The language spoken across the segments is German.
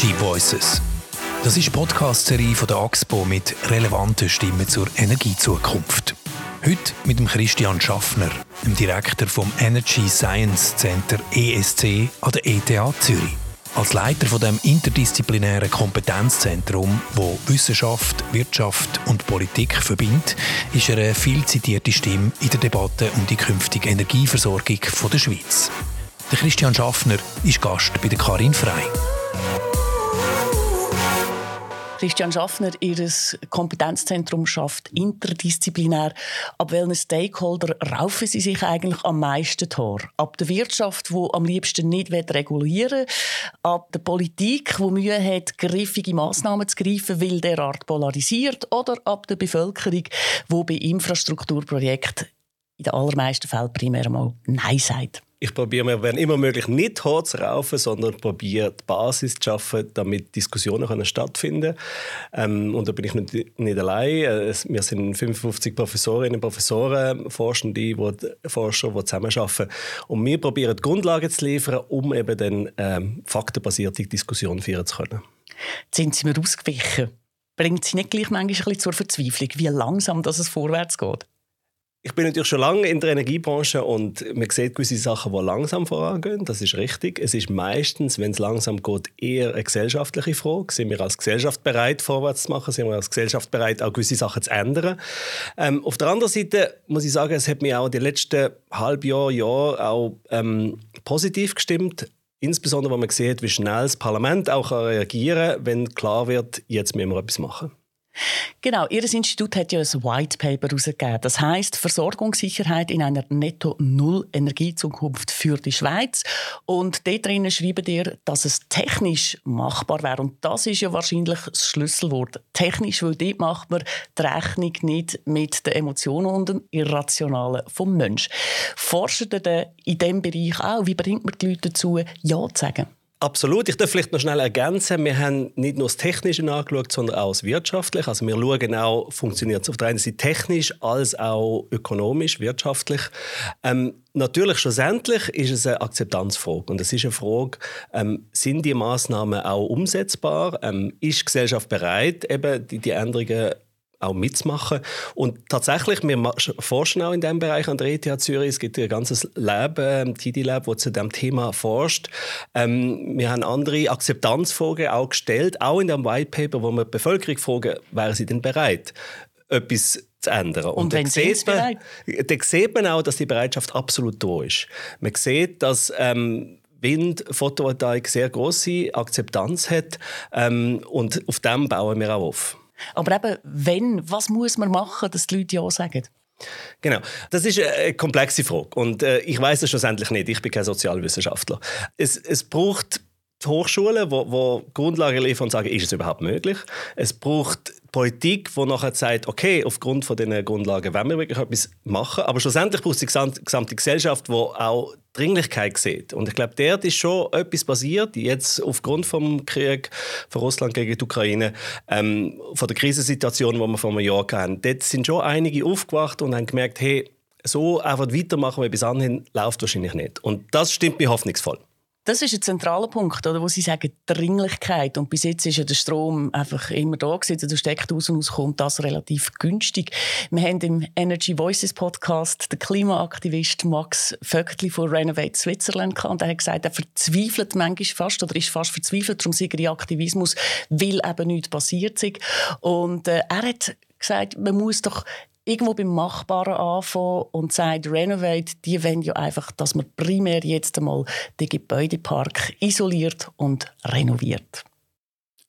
Energy Voices. Das ist die Podcast-Serie der AXPO mit relevanten Stimmen zur Energiezukunft. Heute mit dem Christian Schaffner, dem Direktor vom Energy Science Center ESC an der ETH Zürich. Als Leiter von dem interdisziplinären Kompetenzzentrum, wo Wissenschaft, Wirtschaft und Politik verbindet, ist er eine viel zitierte Stimme in der Debatte um die künftige Energieversorgung der Schweiz. Christian Schaffner ist Gast bei der Karin Frei. Christian Schaffner, Ihr Kompetenzzentrum schafft interdisziplinär. Ab welchen Stakeholder raufen Sie sich eigentlich am meisten Tor? Ab der Wirtschaft, die am liebsten nicht regulieren will, ab der Politik, die Mühe hat, griffige Massnahmen zu greifen, weil derart polarisiert, oder ab der Bevölkerung, die bei Infrastrukturprojekten in den allermeisten Fällen primär mal Nein sagt? Ich probiere mir, wenn immer möglich, nicht hoch zu raufen, sondern probiere die Basis zu schaffen, damit Diskussionen können stattfinden können. Ähm, und da bin ich nicht, nicht allein. Äh, wir sind 55 Professorinnen und Professoren, Forschende, die, Forscher, die zusammenarbeiten. Und wir probieren, die Grundlagen zu liefern, um eben dann ähm, faktenbasierte Diskussionen führen zu können. Sind Sie mir ausgewichen. Bringt Sie nicht gleich manchmal ein bisschen zur Verzweiflung, wie langsam dass es vorwärts geht? Ich bin natürlich schon lange in der Energiebranche und man sieht gewisse Sachen, die langsam vorangehen. Das ist richtig. Es ist meistens, wenn es langsam geht, eher eine gesellschaftliche Frage. Sind wir als Gesellschaft bereit, vorwärts zu machen? Sind wir als Gesellschaft bereit, auch gewisse Sachen zu ändern? Ähm, auf der anderen Seite muss ich sagen, es hat mich auch die letzten halb Jahr, Jahr auch ähm, positiv gestimmt. Insbesondere, wenn man sieht, wie schnell das Parlament auch reagieren kann, wenn klar wird, jetzt müssen wir etwas machen. Genau, Ihr Institut hat ja ein White Paper herausgegeben. Das heißt Versorgungssicherheit in einer Netto-Null-Energiezukunft für die Schweiz. Und dort drinnen schreiben ihr, dass es technisch machbar wäre. Und das ist ja wahrscheinlich das Schlüsselwort. Technisch, weil dort macht man die Rechnung nicht mit den Emotionen und dem Irrationalen vom Menschen. Forscht ihr in diesem Bereich auch? Wie bringt man die Leute dazu, Ja zu sagen? Absolut. Ich darf vielleicht noch schnell ergänzen. Wir haben nicht nur das Technische angeschaut, sondern auch das Wirtschaftliche. Also wir schauen auch, funktioniert es auf der einen Seite technisch als auch ökonomisch, wirtschaftlich. Ähm, natürlich, schlussendlich ist es eine Akzeptanzfrage. Und es ist eine Frage, ähm, sind die Maßnahmen auch umsetzbar? Ähm, ist die Gesellschaft bereit, eben die, die Änderungen auch mitzumachen. Und tatsächlich, wir forschen auch in diesem Bereich an der ETH Zürich. Es gibt ein ganzes Lab, äh, TD Lab, das zu diesem Thema forscht. Ähm, wir haben andere Akzeptanzfragen auch gestellt, auch in dem White Paper, wo wir die Bevölkerung fragen, wären sie denn bereit, etwas zu ändern. Und, Und wenn sie es bereit? Dann sieht man auch, dass die Bereitschaft absolut da ist. Man sieht, dass ähm, Wind, Photovoltaik sehr große Akzeptanz hat ähm, und auf dem bauen wir auch auf. Aber eben, wenn, was muss man machen, dass die Leute Ja sagen? Genau, das ist eine komplexe Frage und äh, ich weiß es schlussendlich nicht. Ich bin kein Sozialwissenschaftler. Es, es braucht die Hochschulen, die Grundlagen liefern und sagen, ist es überhaupt möglich? Es braucht Politik, die nachher sagt, okay, aufgrund von diesen Grundlagen wollen wir wirklich etwas machen. Aber schlussendlich braucht es die gesamte Gesellschaft, die auch Dringlichkeit sieht. Und ich glaube, dort ist schon etwas passiert, jetzt aufgrund vom Krieg von Russland gegen die Ukraine, ähm, von der Krisensituation, die wir vor einem Jahr hatten. Dort sind schon einige aufgewacht und haben gemerkt, hey, so einfach weitermachen wie bis anhin läuft wahrscheinlich nicht. Und das stimmt mir hoffnungsvoll. Das ist ein zentraler Punkt, oder, wo Sie sagen, Dringlichkeit. Und bis jetzt ist ja der Strom einfach immer da gewesen. Der steckt aus und aus kommt das relativ günstig. Wir haben im Energy Voices Podcast den Klimaaktivist Max Vöckli von Renovate Switzerland gehabt. Und er hat gesagt, er verzweifelt manchmal fast oder ist fast verzweifelt, darum sei er Aktivismus, weil eben nichts passiert ist. Und äh, er hat gesagt, man muss doch irgendwo beim Machbaren anfangen und sagt, Renovate, die wollen ja einfach, dass man primär jetzt einmal den Gebäudepark isoliert und renoviert.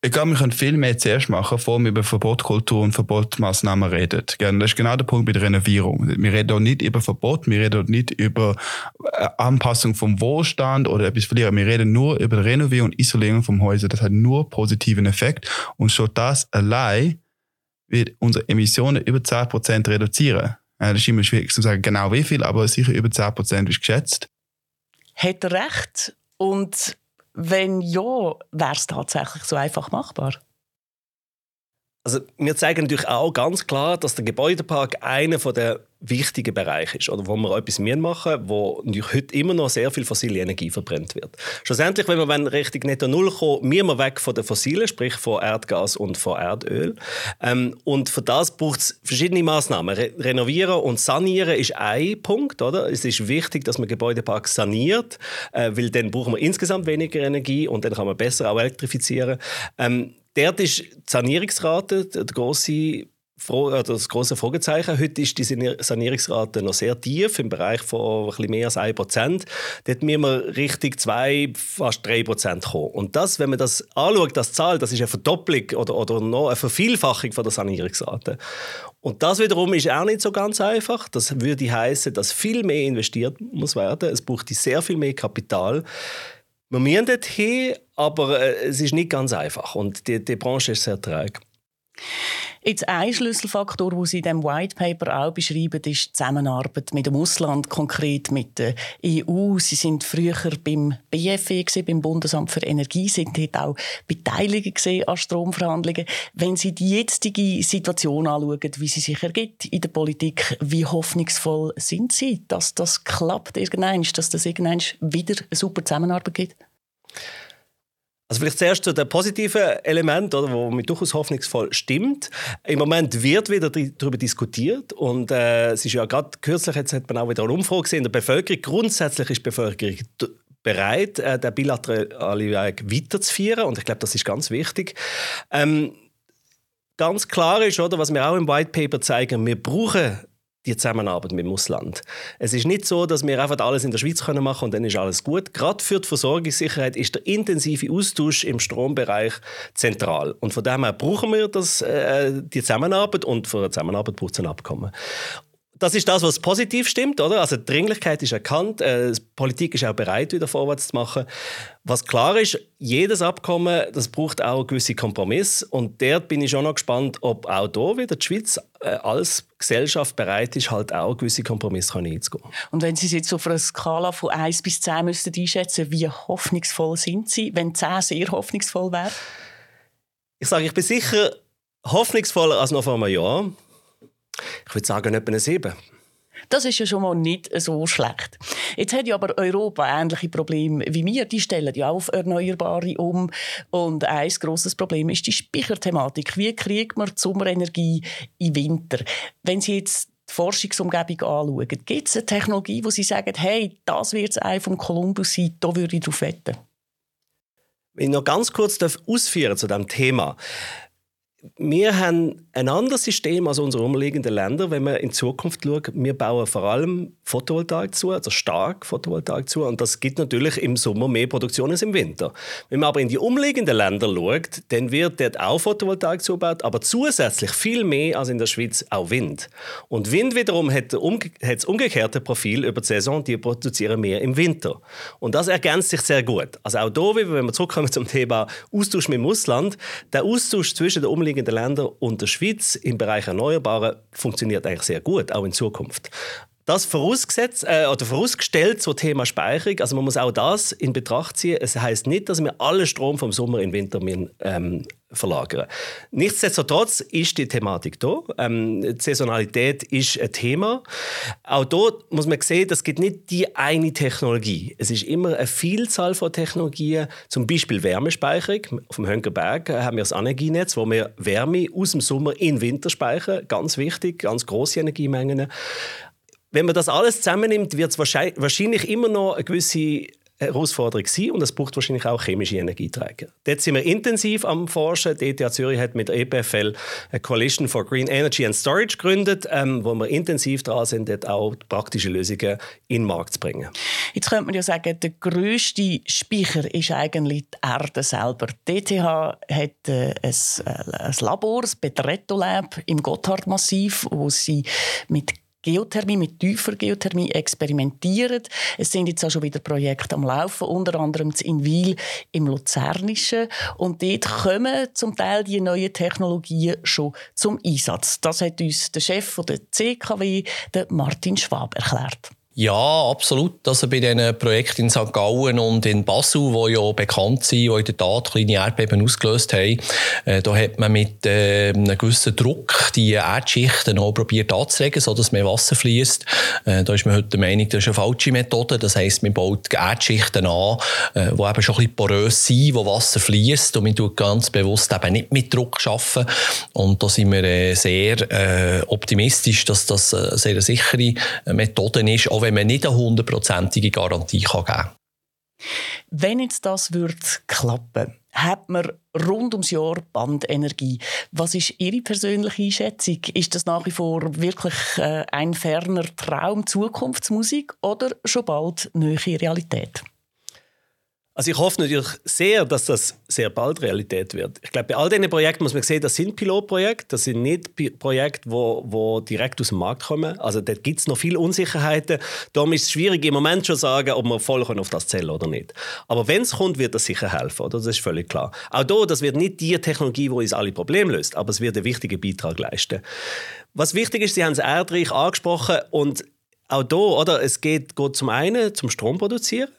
Ich glaube, wir können viel mehr zuerst machen, bevor wir über Verbotkultur und Verbotmaßnahmen reden. Das ist genau der Punkt bei der Renovierung. Wir reden auch nicht über Verbot, wir reden auch nicht über äh, Anpassung vom Wohlstand oder etwas verlieren. Wir reden nur über Renovierung und Isolierung vom Häuser. Das hat nur positiven Effekt. Und schon das allein wird unsere Emissionen über 10% reduzieren. Das ist immer schwierig zu sagen, genau wie viel, aber sicher über 10% ist geschätzt. Hat er recht? Und wenn ja, wäre es tatsächlich so einfach machbar? Also wir zeigen natürlich auch ganz klar, dass der Gebäudepark einer der wichtiger Bereich ist oder wo wir etwas machen müssen, wo heute immer noch sehr viel fossile Energie verbrennt wird. Schlussendlich, wenn wir Richtung Netto Null kommen, müssen wir weg von den fossilen, sprich von Erdgas und von Erdöl. Ähm, und für das braucht es verschiedene Maßnahmen. Re renovieren und sanieren ist ein Punkt. Oder? Es ist wichtig, dass man Gebäudepark saniert, äh, weil dann brauchen wir insgesamt weniger Energie und dann kann man besser auch elektrifizieren. Ähm, Dort ist die Sanierungsrate der grosse das große Fragezeichen. Heute ist die Sanierungsrate noch sehr tief, im Bereich von ein bisschen mehr als 1%. Dort müssen wir Richtung 2, fast 3% kommen. Und das, wenn man das anschaut, das Zahl, das ist eine Verdopplung oder, oder noch eine Vervielfachung von der Sanierungsrate. Und das wiederum ist auch nicht so ganz einfach. Das würde heißen, dass viel mehr investiert muss werden. Es braucht sehr viel mehr Kapital. Wir müssen dorthin, aber äh, es ist nicht ganz einfach. Und die, die Branche ist sehr träge. Jetzt ein Schlüsselfaktor, den Sie in diesem White Paper auch beschreiben, ist die Zusammenarbeit mit dem Ausland, konkret mit der EU. Sie sind früher beim BFE, beim Bundesamt für Energie, sind dort auch beteiligt an Stromverhandlungen. Wenn Sie die jetzige Situation anschauen, wie sie sich ergibt in der Politik, wie hoffnungsvoll sind Sie, dass das klappt irgendwann, dass das irgendwann wieder eine super Zusammenarbeit gibt? Also vielleicht zuerst zu den positiven Element, oder, wo mir durchaus hoffnungsvoll stimmt. Im Moment wird wieder darüber diskutiert und äh, es ist ja gerade kürzlich jetzt hat man auch wieder eine Umfrage gesehen in der Bevölkerung. Grundsätzlich ist die Bevölkerung bereit, äh, den bilateralen Weg weiterzuführen und ich glaube, das ist ganz wichtig. Ähm, ganz klar ist, oder, was wir auch im White Paper zeigen, wir brauchen die Zusammenarbeit mit dem Ausland. Es ist nicht so, dass wir einfach alles in der Schweiz machen können und dann ist alles gut. Gerade für die Versorgungssicherheit ist der intensive Austausch im Strombereich zentral. Und von dem her brauchen wir das, äh, die Zusammenarbeit und für eine Zusammenarbeit braucht es ein Abkommen das ist das, was positiv stimmt, oder? Also die Dringlichkeit ist erkannt, äh, die Politik ist auch bereit, wieder vorwärts zu machen. Was klar ist, jedes Abkommen, das braucht auch gewisse Kompromisse und dort bin ich schon noch gespannt, ob auch hier wieder die Schweiz äh, als Gesellschaft bereit ist, halt auch gewisse Kompromisse einzugehen. Und wenn Sie es jetzt auf einer Skala von 1 bis 10 müssten einschätzen, wie hoffnungsvoll sind Sie, wenn 10 sehr hoffnungsvoll wäre? Ich sage, ich bin sicher hoffnungsvoller als noch vor einem Jahr. Ich würde sagen, etwa eine 7. Das ist ja schon mal nicht so schlecht. Jetzt hat ja aber Europa ähnliche Probleme wie wir. Die stellen ja auf Erneuerbare um. Und ein grosses Problem ist die Speicherthematik. Wie kriegt man Sommerenergie im Winter? Wenn Sie jetzt die Forschungsumgebung anschauen, gibt es eine Technologie, wo Sie sagen, hey, das wird es ein vom Kolumbus sein, da würde ich darauf wetten? Wenn ich noch ganz kurz ausführen zu diesem Thema wir haben ein anderes System als unsere umliegenden Länder, wenn man in Zukunft schaut. Wir bauen vor allem Photovoltaik zu, also stark Photovoltaik zu. Und das gibt natürlich im Sommer mehr Produktion als im Winter. Wenn man aber in die umliegenden Länder schaut, dann wird dort auch Photovoltaik zugebaut, aber zusätzlich viel mehr als in der Schweiz auch Wind. Und Wind wiederum hat, das umgekehrte Profil über die Saison, die produzieren mehr im Winter. Und das ergänzt sich sehr gut. Also auch hier, wenn wir zurückkommen zum Thema Austausch mit dem Ausland, der Austausch zwischen den umliegenden umliegenden Ländern und der Schweiz im Bereich Erneuerbare funktioniert eigentlich sehr gut, auch in Zukunft. Das vorausgesetzt, äh, oder vorausgestellt zum Thema Speicherung, also man muss auch das in Betracht ziehen. Es heißt nicht, dass wir alle Strom vom Sommer in den Winter ähm, verlagern. Nichtsdestotrotz ist die Thematik da. Ähm, die Saisonalität ist ein Thema. Auch dort muss man sehen, es gibt nicht die eine Technologie. Es ist immer eine Vielzahl von Technologien, zum Beispiel Wärmespeicherung. Auf dem Hönkerberg haben wir das Energienetz, wo wir Wärme aus dem Sommer in den Winter speichern. Ganz wichtig, ganz große Energiemengen. Wenn man das alles zusammennimmt, wird es wahrscheinlich immer noch eine gewisse Herausforderung sein und es braucht wahrscheinlich auch chemische Energieträger. Dort sind wir intensiv am Forschen. Die ETH Zürich hat mit der EPFL eine Coalition for Green Energy and Storage gegründet, ähm, wo wir intensiv dran sind, dort auch praktische Lösungen in den Markt zu bringen. Jetzt könnte man ja sagen, der grösste Speicher ist eigentlich die Erde selber. Die ETH hat äh, ein, äh, ein Labor, das Betretto Lab im Gotthardmassiv, wo sie mit Geothermie, mit tiefer Geothermie experimentieren. Es sind jetzt auch schon wieder Projekte am Laufen, unter anderem in Wil im Luzernischen. Und dort kommen zum Teil die neuen Technologien schon zum Einsatz. Das hat uns der Chef der CKW, der Martin Schwab, erklärt. Ja, absolut. Also bei diesen Projekten in St. Gallen und in Basel, die ja bekannt sind, die in der Tat kleine Erdbeben ausgelöst haben, äh, da hat man mit äh, einem gewissen Druck die Erdschichten auch probiert anzulegen, sodass mehr Wasser fließt. Äh, da ist man heute der Meinung, das ist eine falsche Methode. Das heisst, man baut Erdschichten an, äh, die eben schon ein bisschen porös sind, wo Wasser fließt und man tut ganz bewusst eben nicht mit Druck arbeiten. Und da sind wir äh, sehr äh, optimistisch, dass das eine sehr sichere Methode ist, auch wenn man nicht eine hundertprozentige Garantie geben kann. Wenn jetzt das wird klappen, hat man rund ums Jahr Bandenergie. Was ist Ihre persönliche Einschätzung? Ist das nach wie vor wirklich äh, ein ferner Traum, Zukunftsmusik oder schon bald neue Realität? Also ich hoffe natürlich sehr, dass das sehr bald Realität wird. Ich glaube, bei all diesen Projekten muss man sehen, das sind Pilotprojekte, das sind nicht Projekte, die wo, wo direkt aus dem Markt kommen. Also da gibt es noch viele Unsicherheiten. Darum ist es schwierig, im Moment schon zu sagen, ob wir voll auf das zählen oder nicht. Aber wenn es kommt, wird das sicher helfen, oder? das ist völlig klar. Auch hier, das wird nicht die Technologie, die uns alle Probleme löst, aber es wird einen wichtigen Beitrag leisten. Was wichtig ist, Sie haben es Erdreich angesprochen und auch hier, oder, es geht, geht zum einen zum Strom produzieren,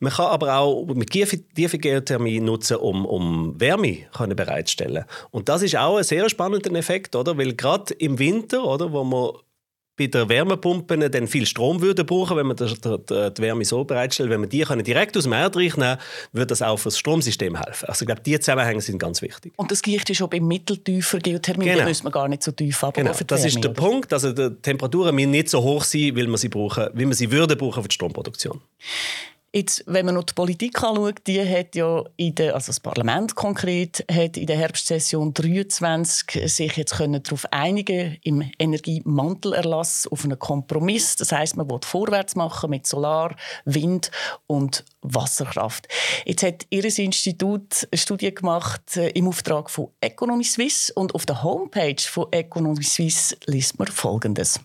man kann aber auch mit tiefe Geothermie nutzen, um, um Wärme können bereitstellen. Und das ist auch ein sehr spannender Effekt, oder? Weil gerade im Winter, oder, wo man bei den Wärmepumpen dann viel Strom würde brauchen, wenn man die, die, die Wärme so bereitstellt. Wenn man die können direkt aus dem Erdreich nehmen würde das auch für das Stromsystem helfen. Also ich glaube, diese Zusammenhänge sind ganz wichtig. Und das Gleiche ist auch bei mitteltiefer Geothermie, genau. da müssen wir gar nicht so tief aber genau. Das ist der oder? Punkt, also die Temperaturen müssen nicht so hoch sein, weil man sie brauchen, wie man sie würde brauchen für die Stromproduktion. Jetzt, wenn man noch die Politik anschaut, die hat ja in der, also das Parlament konkret, hat in der Herbstsession 23 sich jetzt können darauf einigen im Energiemantelerlass auf einen Kompromiss. Das heißt, man will vorwärts machen mit Solar, Wind und Wasserkraft. Jetzt hat Ihr Institut eine Studie gemacht äh, im Auftrag von Economy Suisse und auf der Homepage von Economy Suisse liest man Folgendes.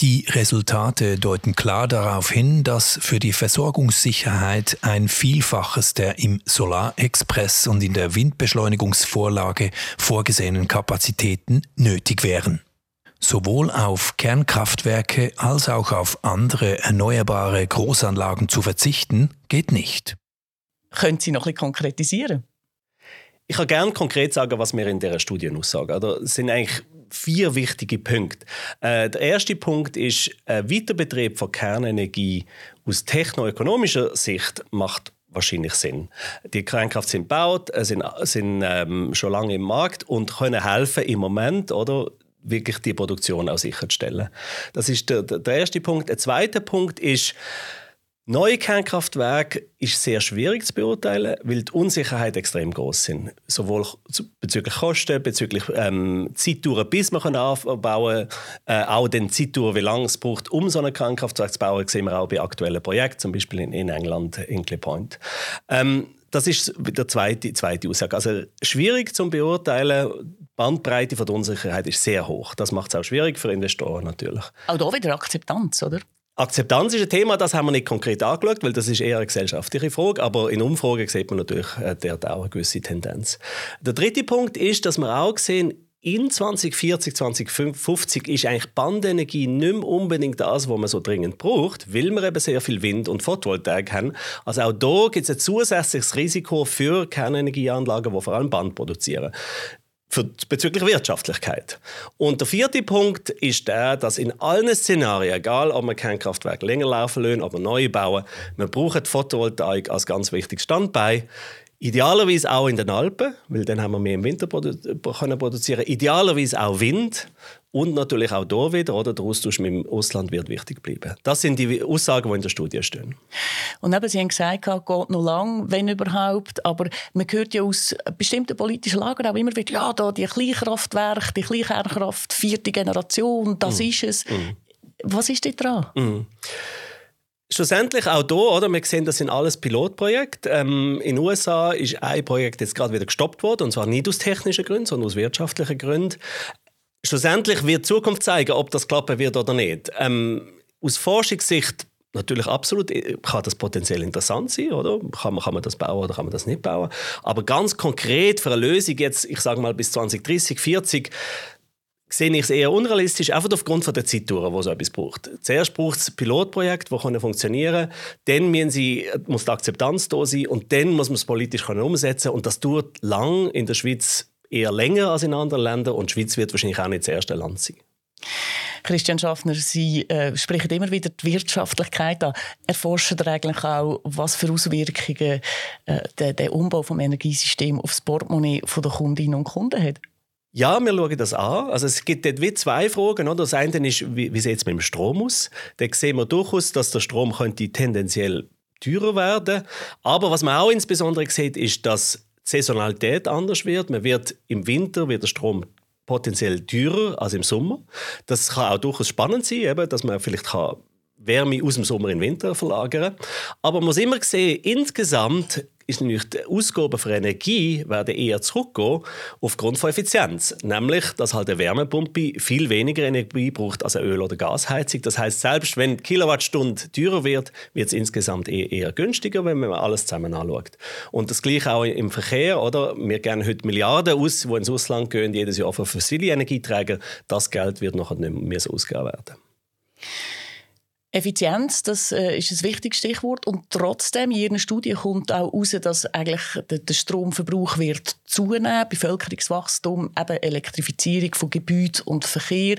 Die Resultate deuten klar darauf hin, dass für die Versorgungssicherheit ein Vielfaches der im Solarexpress und in der Windbeschleunigungsvorlage vorgesehenen Kapazitäten nötig wären. Sowohl auf Kernkraftwerke als auch auf andere erneuerbare Großanlagen zu verzichten, geht nicht. Können Sie noch bisschen konkretisieren? Ich kann gerne konkret sagen, was wir in dieser Studie aussagen. Es sind eigentlich vier wichtige Punkte. Äh, der erste Punkt ist, ein Weiterbetrieb von Kernenergie aus technoökonomischer Sicht macht wahrscheinlich Sinn. Die Kernkraft sind gebaut, äh, sind, sind ähm, schon lange im Markt und können helfen im Moment, oder? wirklich die Produktion auch sicherzustellen. Das ist der, der erste Punkt. Der zweite Punkt ist, Neue Kernkraftwerke ist sehr schwierig zu beurteilen, weil die Unsicherheit extrem groß sind. Sowohl bezüglich Kosten, bezüglich ähm, Zeitdauer, bis man aufbauen kann, äh, auch den Zeitdauer, wie lange es braucht, um so ein Kernkraftwerk zu bauen, sehen wir auch bei aktuellen Projekten, zum Beispiel in, in England, Hinkley Point. Ähm, das ist die zweite, zweite Aussage. Also schwierig zu beurteilen. Die Bandbreite von der Unsicherheit ist sehr hoch. Das macht es auch schwierig für Investoren natürlich. Auch da wieder Akzeptanz, oder? Akzeptanz ist ein Thema, das haben wir nicht konkret angeschaut, weil das ist eher eine gesellschaftliche Frage. Aber in Umfragen sieht man natürlich äh, dort auch eine gewisse Tendenz. Der dritte Punkt ist, dass wir auch sehen, in 2040, 2050 ist eigentlich Bandenergie nicht mehr unbedingt das, was man so dringend braucht, weil wir eben sehr viel Wind und Photovoltaik haben. Also auch da gibt es ein zusätzliches Risiko für Kernenergieanlagen, die vor allem Band produzieren für, bezüglich Wirtschaftlichkeit. Und der vierte Punkt ist der, dass in allen Szenarien, egal ob man kein Kraftwerk länger laufen lassen, ob man neu bauen, man braucht Photovoltaik als ganz wichtiges Standbein. Idealerweise auch in den Alpen, weil dann haben wir mehr im Winter produ können produzieren. Idealerweise auch Wind und natürlich auch hier wieder, oder? Der Austausch mit dem Ausland wird wichtig bleiben. Das sind die Aussagen, die in der Studie stehen. Und eben, Sie haben gesagt, es geht noch lang, wenn überhaupt. Aber man hört ja aus bestimmten politischen Lagern auch immer wieder, ja, da die Kleinkraftwerke, die Kleinkernkraft, vierte Generation, das mm. ist es. Mm. Was ist da dran? Mm. Schlussendlich auch hier, oder? Wir sehen, das sind alles Pilotprojekte. Ähm, in den USA ist ein Projekt jetzt gerade wieder gestoppt worden, und zwar nicht aus technischen Gründen, sondern aus wirtschaftlichen Gründen. Schlussendlich wird die Zukunft zeigen, ob das klappen wird oder nicht. Ähm, aus Forschungssicht Natürlich absolut äh, kann das potenziell interessant sein, oder? Kann man, kann man das bauen oder kann man das nicht bauen? Aber ganz konkret für eine Lösung jetzt, ich sage mal bis 2030, 40, sehe ich es eher unrealistisch, einfach aufgrund von der Zeitdauer, wo so etwas braucht. Zuerst braucht es Pilotprojekte, die funktionieren können. Dann sie, muss die Akzeptanz da sein und dann muss man es politisch umsetzen Und das dauert lang in der Schweiz eher länger als in anderen Ländern und die Schweiz wird wahrscheinlich auch nicht das erste Land sein. Christian Schaffner, Sie äh, sprechen immer wieder die Wirtschaftlichkeit an. Erforschen Sie eigentlich auch, was für Auswirkungen äh, der, der Umbau des Energiesystems auf das Portemonnaie der Kundinnen und Kunden hat? Ja, wir schauen das an. Also es gibt dort wie zwei Fragen. Oder? Das eine ist, wie, wie sieht es mit dem Strom aus? Da sehen wir durchaus, dass der Strom könnte tendenziell teurer werden. Aber was man auch insbesondere sieht, ist, dass Saisonalität anders wird. Man wird im Winter wird der Strom potenziell teurer als im Sommer. Das kann auch durchaus spannend sein, eben, dass man vielleicht kann Wärme aus dem Sommer in den Winter verlagern. Aber man muss immer sehen, insgesamt ist nämlich die Ausgaben für Energie werden eher zurückgehen aufgrund von Effizienz. Nämlich, dass halt eine Wärmepumpe viel weniger Energie braucht als eine Öl- oder Gasheizung. Das heißt, selbst wenn die Kilowattstunde teurer wird, wird es insgesamt eher, eher günstiger, wenn man alles zusammen anschaut. Und das gleiche auch im Verkehr, oder? Wir geben heute Milliarden aus, die ins Ausland gehen, jedes Jahr für fossile Energieträger. Das Geld wird nachher nicht mehr so ausgegeben werden. Effizienz, das äh, ist ein wichtiges Stichwort. Und trotzdem, in Ihren Studien kommt auch heraus, dass eigentlich der, der Stromverbrauch wird zunehmen, Bevölkerungswachstum, eben Elektrifizierung von Gebäuden und Verkehr.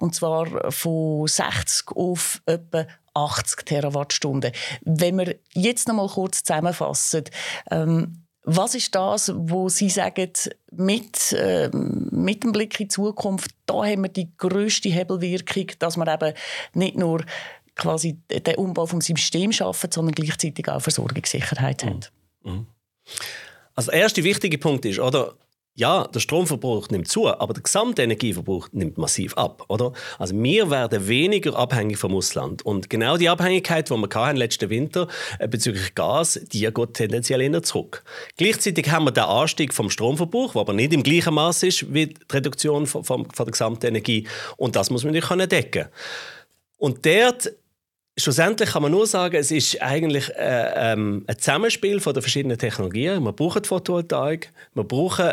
Und zwar von 60 auf etwa 80 Terawattstunden. Wenn wir jetzt noch mal kurz zusammenfassen, ähm, was ist das, wo Sie sagen, mit, äh, mit dem Blick in die Zukunft, da haben wir die grösste Hebelwirkung, dass wir eben nicht nur quasi den Umbau vom System schaffen, sondern gleichzeitig auch Versorgungssicherheit haben. Mhm. Also der erste wichtige Punkt ist, oder? Ja, der Stromverbrauch nimmt zu, aber der gesamte Energieverbrauch nimmt massiv ab, oder? Also wir werden weniger abhängig vom Ausland und genau die Abhängigkeit, die wir hatten letzten Winter äh, bezüglich Gas, die geht tendenziell eher zurück. Gleichzeitig haben wir den Anstieg vom Stromverbrauch, der aber nicht im gleichen Maß ist wie die Reduktion von, von, von der gesamten Energie und das muss man natürlich decken. Und dort Schlussendlich kann man nur sagen, es ist eigentlich äh, ähm, ein Zusammenspiel von den verschiedenen Technologien. Wir brauchen die Photovoltaik, wir brauchen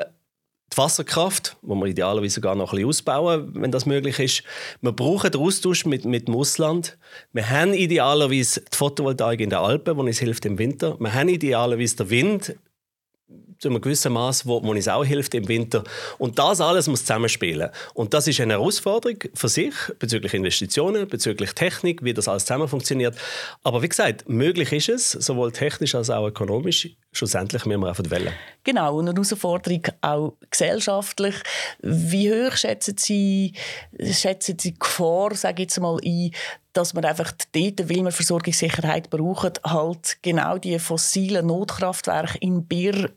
die Wasserkraft, wo wir idealerweise sogar noch ein bisschen ausbauen, wenn das möglich ist. Wir brauchen den Austausch mit, mit dem Ausland. Wir haben idealerweise die Photovoltaik in den Alpen, die uns hilft im Winter. Wir haben idealerweise den Wind zu einem gewissen Maß, wo, wo uns auch hilft im Winter. Und das alles muss zusammenspielen. Und das ist eine Herausforderung für sich, bezüglich Investitionen, bezüglich Technik, wie das alles zusammen funktioniert. Aber wie gesagt, möglich ist es, sowohl technisch als auch ökonomisch. Schlussendlich müssen wir die Welle. Genau, und eine Herausforderung auch gesellschaftlich. Wie hoch schätzen Sie, schätzen Sie die Gefahr, sage ich jetzt mal, ein, dass man einfach dort, weil man Versorgungssicherheit braucht, halt genau die fossilen Notkraftwerke in Bier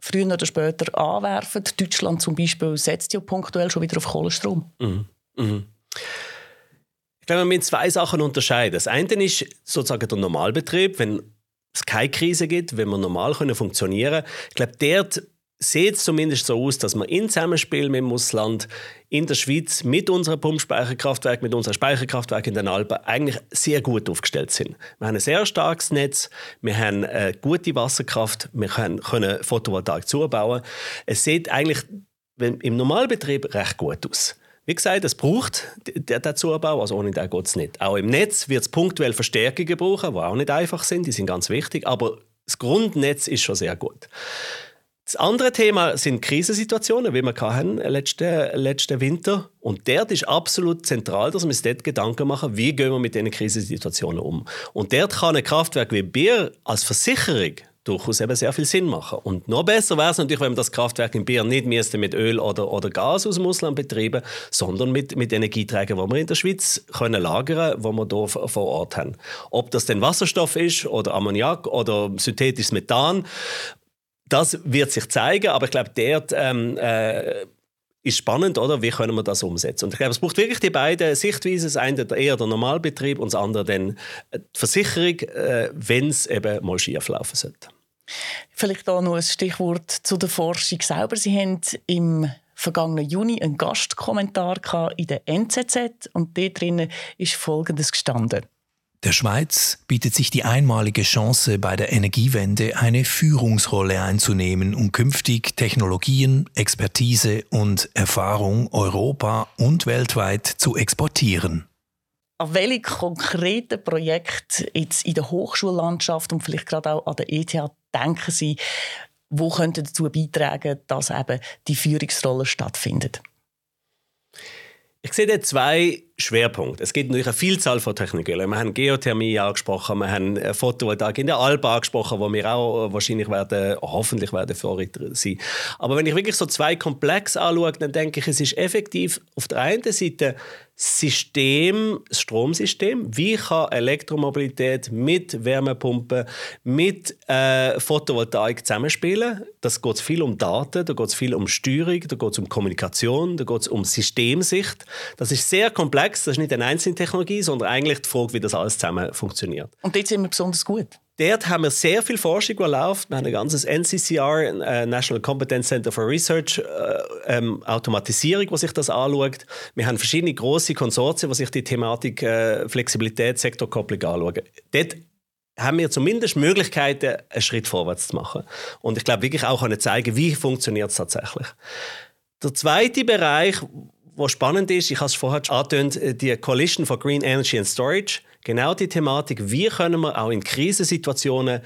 früher oder später anwerfen. Deutschland zum Beispiel setzt ja punktuell schon wieder auf Kohlenstrom. Mhm. Mhm. Ich glaube, man muss zwei Sachen unterscheiden. Das eine ist sozusagen der Normalbetrieb, wenn es keine Krise gibt, wenn wir normal funktionieren können. Ich glaube, dort sieht es zumindest so aus, dass wir in Zusammenspiel mit dem Ausland in der Schweiz mit unserem Pumpspeicherkraftwerk, mit unserem Speicherkraftwerk in den Alpen eigentlich sehr gut aufgestellt sind. Wir haben ein sehr starkes Netz, wir haben eine gute Wasserkraft, wir können, können Photovoltaik zubauen. Es sieht eigentlich im Normalbetrieb recht gut aus. Wie gesagt, es braucht den Zubau, also ohne den geht es nicht. Auch im Netz wird es punktuell Verstärkungen brauchen, die auch nicht einfach sind, die sind ganz wichtig, aber das Grundnetz ist schon sehr gut. Das andere Thema sind Krisensituationen, wie wir hatten letzten, letzten Winter. Und dort ist absolut zentral, dass wir uns dort Gedanken machen, wie gehen wir mit diesen Krisensituationen um. Und dort kann ein Kraftwerk wie Bier als Versicherung durchaus eben sehr viel Sinn machen. Und noch besser wäre es natürlich, wenn man das Kraftwerk in Bier nicht müsste mit Öl oder, oder Gas aus dem Ausland betreiben, sondern mit, mit Energieträgern, die wir in der Schweiz können lagern können, die wir hier vor Ort haben. Ob das denn Wasserstoff ist oder Ammoniak oder synthetisches Methan das wird sich zeigen, aber ich glaube, dort ähm, äh, ist spannend, oder? Wie können wir das umsetzen? Und ich glaube, es braucht wirklich die beiden Sichtweisen. Das eine eher der Normalbetrieb und das andere dann die Versicherung, äh, wenn es eben mal schief laufen sollte. Vielleicht auch noch ein Stichwort zu der Forschung selber. Sie haben im vergangenen Juni einen Gastkommentar in der NZZ und dort drinnen ist Folgendes gestanden. Der Schweiz bietet sich die einmalige Chance, bei der Energiewende eine Führungsrolle einzunehmen, um künftig Technologien, Expertise und Erfahrung Europa und weltweit zu exportieren. An welche konkreten Projekte jetzt in der Hochschullandschaft und vielleicht gerade auch an der ETH denken Sie, wo könnten dazu beitragen, dass eben die Führungsrolle stattfindet? Ich sehe da zwei Schwerpunkte. Es gibt natürlich eine Vielzahl von Technologien. Wir haben Geothermie angesprochen, wir haben Photovoltaik in der Alba angesprochen, wo wir auch wahrscheinlich werden, hoffentlich werden Vorreiter sein. Aber wenn ich wirklich so zwei Komplexe anschaue, dann denke ich, es ist effektiv auf der einen Seite System, das Stromsystem. Wie kann Elektromobilität mit Wärmepumpen, mit äh, Photovoltaik zusammenspielen? Das geht viel um Daten, da geht es viel um Steuerung, da geht es um Kommunikation, da geht es um Systemsicht. Das ist sehr komplex. Das ist nicht eine einzelne Technologie, sondern eigentlich die Frage, wie das alles zusammen funktioniert. Und dort sind wir besonders gut. Dort haben wir sehr viel Forschung, die läuft. Wir haben ein ganzes NCCR, äh, National Competence Center for Research, äh, ähm, Automatisierung, was sich das anschaut. Wir haben verschiedene große Konsortien, die sich die Thematik äh, Flexibilität, Sektorkopplung anschauen. Dort haben wir zumindest Möglichkeiten, einen Schritt vorwärts zu machen. Und ich glaube wirklich auch können zeigen, wie funktioniert es tatsächlich. Der zweite Bereich, was spannend ist, ich habe es vorher angetönt, äh, die Coalition for Green Energy and Storage, genau die Thematik, wie können wir auch in Krisensituationen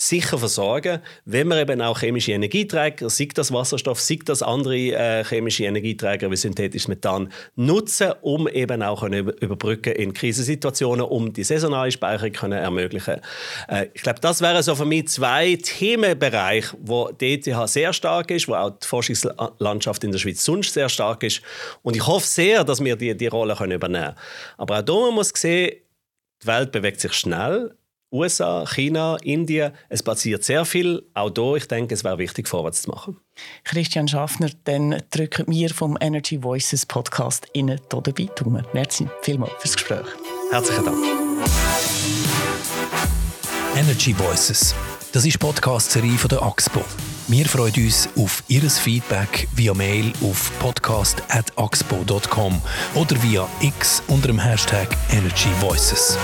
sicher versorgen, wenn wir eben auch chemische Energieträger, sei das Wasserstoff, sei das andere äh, chemische Energieträger wie synthetisches Methan, nutzen, um eben auch können überbrücken in Krisensituationen, um die saisonale Speicherung können ermöglichen. Äh, ich glaube, das wären so für mich zwei Themenbereiche, wo die ETH sehr stark ist, wo auch die Forschungslandschaft in der Schweiz sonst sehr stark ist. Und ich hoffe sehr, dass wir die, die Rolle können übernehmen können. Aber auch hier muss man sehen, die Welt bewegt sich schnell. USA, China, Indien, es passiert sehr viel. Auch hier, ich denke, es wäre wichtig, vorwärts zu machen. Christian Schaffner, dann drücken wir vom Energy Voices Podcast Ihnen hier dabei Daumen. Merci vielmals fürs Gespräch. Herzlichen Dank. Energy Voices. Das ist die Podcast-Serie der AXPO. Wir freuen uns auf Ihr Feedback via Mail auf podcast.axpo.com oder via X unter dem Hashtag Energy Voices.